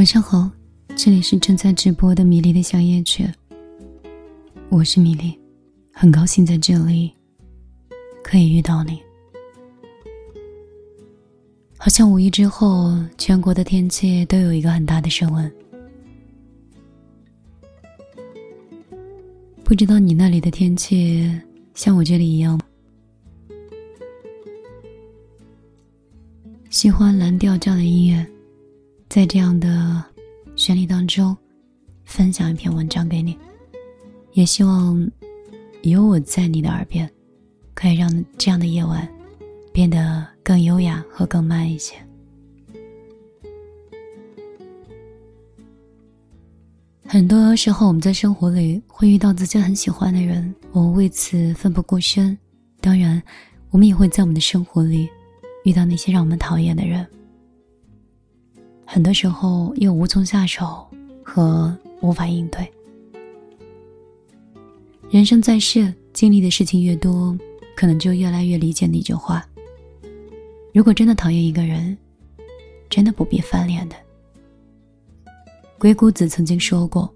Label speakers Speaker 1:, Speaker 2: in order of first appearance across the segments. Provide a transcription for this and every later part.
Speaker 1: 晚上好，这里是正在直播的米粒的小夜曲。我是米粒，很高兴在这里可以遇到你。好像五一之后，全国的天气都有一个很大的升温。不知道你那里的天气像我这里一样吗？喜欢蓝调这样的音乐。在这样的旋律当中，分享一篇文章给你，也希望有我在你的耳边，可以让这样的夜晚变得更优雅和更慢一些。很多时候，我们在生活里会遇到自己很喜欢的人，我们为此奋不顾身；当然，我们也会在我们的生活里遇到那些让我们讨厌的人。很多时候又无从下手和无法应对。人生在世，经历的事情越多，可能就越来越理解那句话：如果真的讨厌一个人，真的不必翻脸的。鬼谷子曾经说过：“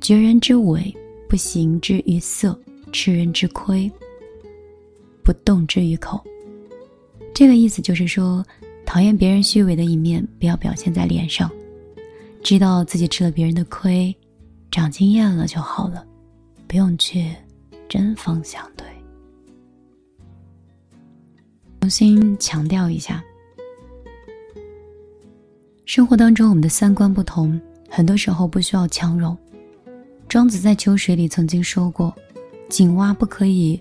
Speaker 1: 绝人之伪，不行之于色；吃人之亏，不动之于口。”这个意思就是说。讨厌别人虚伪的一面，不要表现在脸上。知道自己吃了别人的亏，长经验了就好了，不用去针锋相对。重新强调一下，生活当中我们的三观不同，很多时候不需要强融。庄子在《秋水》里曾经说过：“井蛙不可以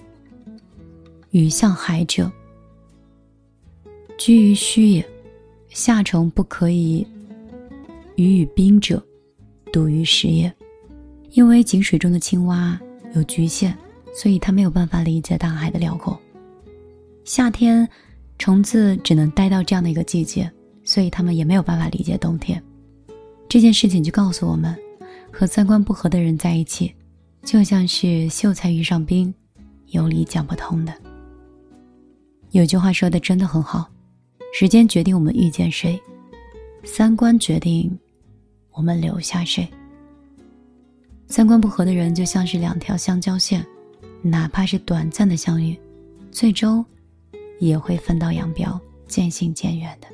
Speaker 1: 与向海者。”居于虚也，夏虫不可以与与冰者，笃于时也。因为井水中的青蛙有局限，所以它没有办法理解大海的辽阔。夏天，虫子只能待到这样的一个季节，所以它们也没有办法理解冬天。这件事情就告诉我们，和三观不合的人在一起，就像是秀才遇上兵，有理讲不通的。有句话说的真的很好。时间决定我们遇见谁，三观决定我们留下谁。三观不合的人就像是两条相交线，哪怕是短暂的相遇，最终也会分道扬镳，渐行渐远的。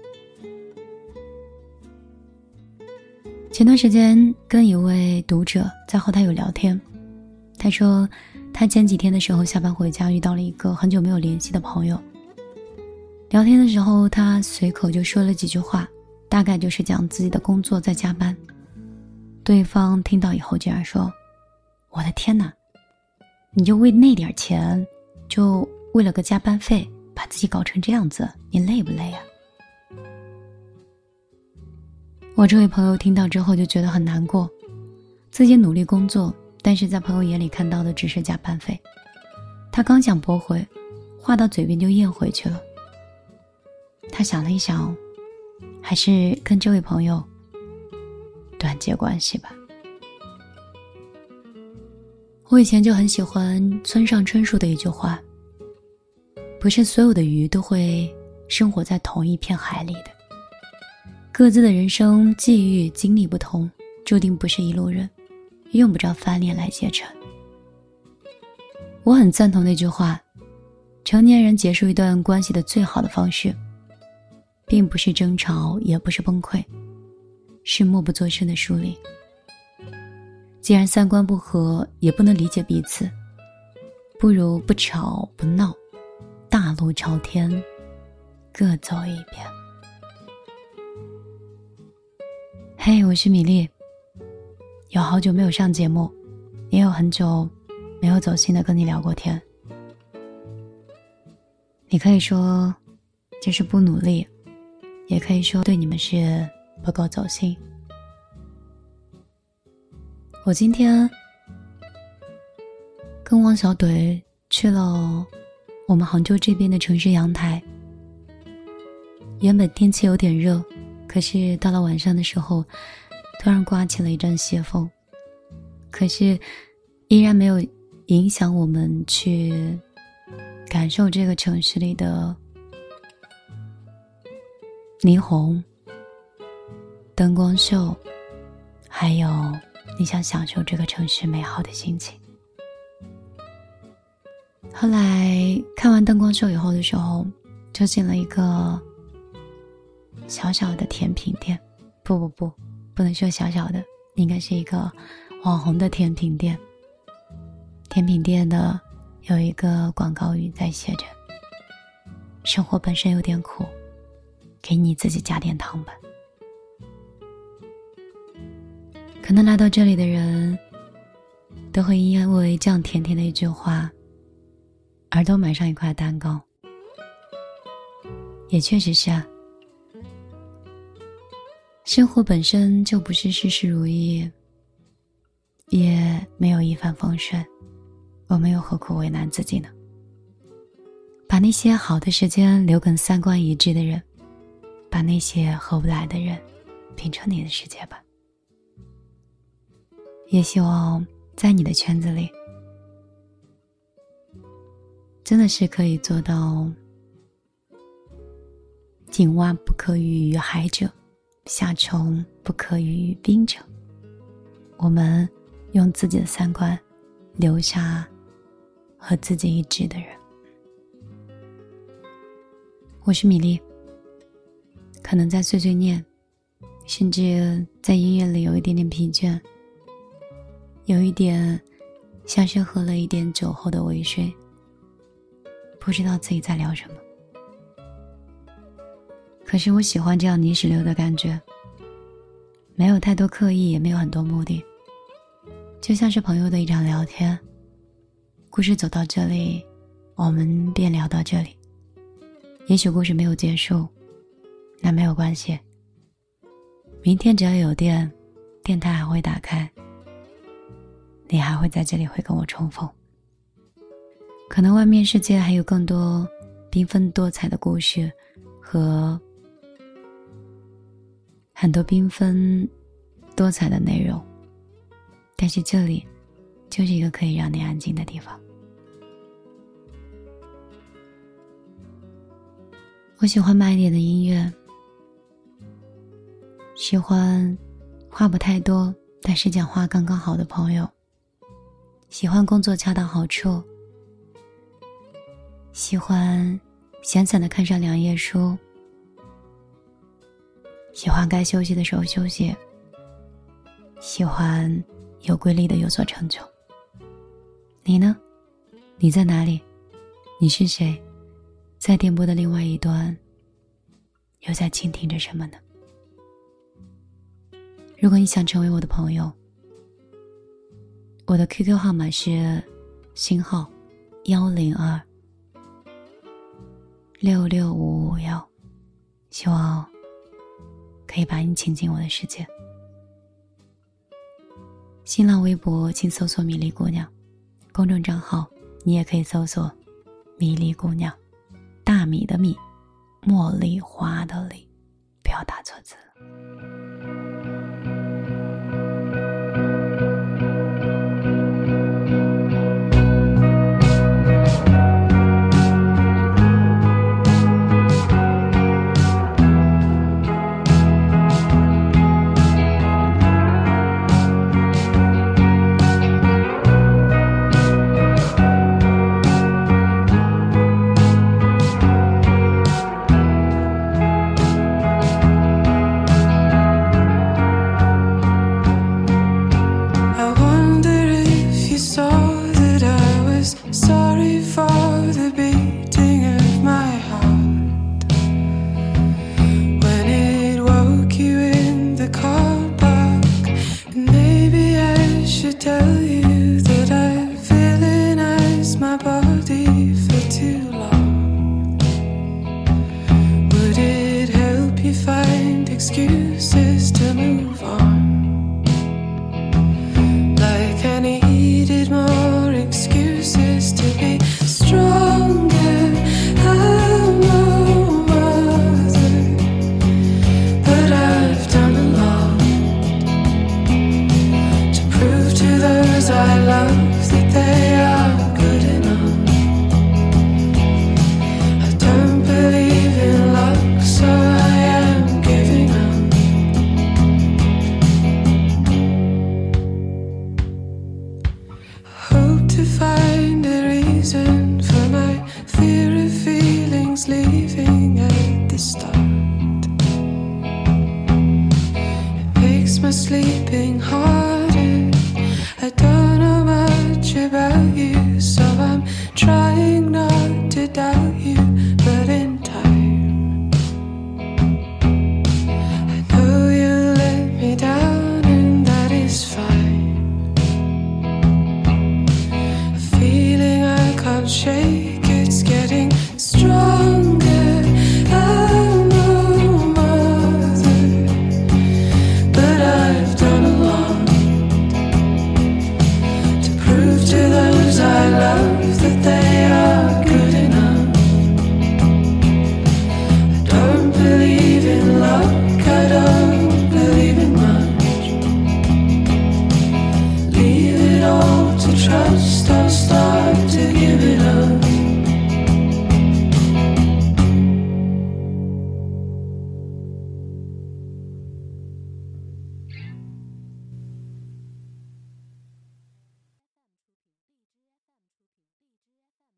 Speaker 1: 前段时间跟一位读者在后台有聊天，他说他前几天的时候下班回家遇到了一个很久没有联系的朋友。聊天的时候，他随口就说了几句话，大概就是讲自己的工作在加班。对方听到以后竟然说：“我的天哪，你就为那点钱，就为了个加班费，把自己搞成这样子，你累不累啊？”我这位朋友听到之后就觉得很难过，自己努力工作，但是在朋友眼里看到的只是加班费。他刚想驳回，话到嘴边就咽回去了。他想了一想，还是跟这位朋友断绝关系吧。我以前就很喜欢村上春树的一句话：“不是所有的鱼都会生活在同一片海里的，各自的人生际遇经历不同，注定不是一路人，用不着翻脸来结成。”我很赞同那句话：成年人结束一段关系的最好的方式。并不是争吵，也不是崩溃，是默不作声的疏离。既然三观不合，也不能理解彼此，不如不吵不闹，大路朝天，各走一边。嘿，我是米粒，有好久没有上节目，也有很久没有走心的跟你聊过天。你可以说，这是不努力。也可以说对你们是不够走心。我今天跟汪小怼去了我们杭州这边的城市阳台。原本天气有点热，可是到了晚上的时候，突然刮起了一阵斜风，可是依然没有影响我们去感受这个城市里的。霓虹，灯光秀，还有你想享受这个城市美好的心情。后来看完灯光秀以后的时候，就进了一个小小的甜品店，不不不，不能说小小的，应该是一个网红的甜品店。甜品店的有一个广告语在写着：“生活本身有点苦，给你自己加点糖吧。”可能来到这里的人，都会因为这样甜甜的一句话。而都买上一块蛋糕，也确实是啊。生活本身就不是事事如意，也没有一帆风顺，我们又何苦为难自己呢？把那些好的时间留给三观一致的人，那些合不来的人，拼成你的世界吧。也希望在你的圈子里。真的是可以做到“井蛙不可语于海者，夏虫不可语于冰者”。我们用自己的三观留下和自己一致的人。我是米粒，可能在碎碎念，甚至在音乐里有一点点疲倦，有一点像是喝了一点酒后的微醺。不知道自己在聊什么，可是我喜欢这样泥石流的感觉，没有太多刻意，也没有很多目的，就像是朋友的一场聊天。故事走到这里，我们便聊到这里。也许故事没有结束，那没有关系。明天只要有电，电台还会打开，你还会在这里会跟我重逢。可能外面世界还有更多缤纷多彩的故事，和很多缤纷多彩的内容，但是这里就是一个可以让你安静的地方。我喜欢慢一点的音乐，喜欢话不太多但是讲话刚刚好的朋友，喜欢工作恰到好处。喜欢闲散的看上两页书，喜欢该休息的时候休息，喜欢有规律的有所成就。你呢？你在哪里？你是谁？在电波的另外一端，又在倾听着什么呢？如果你想成为我的朋友，我的 QQ 号码是星号幺零二。六六五五幺，希望可以把你请进我的世界。新浪微博请搜索“米粒姑娘”，公众账号你也可以搜索“米粒姑娘”，大米的米，茉莉花的莉，不要打错字。
Speaker 2: die trust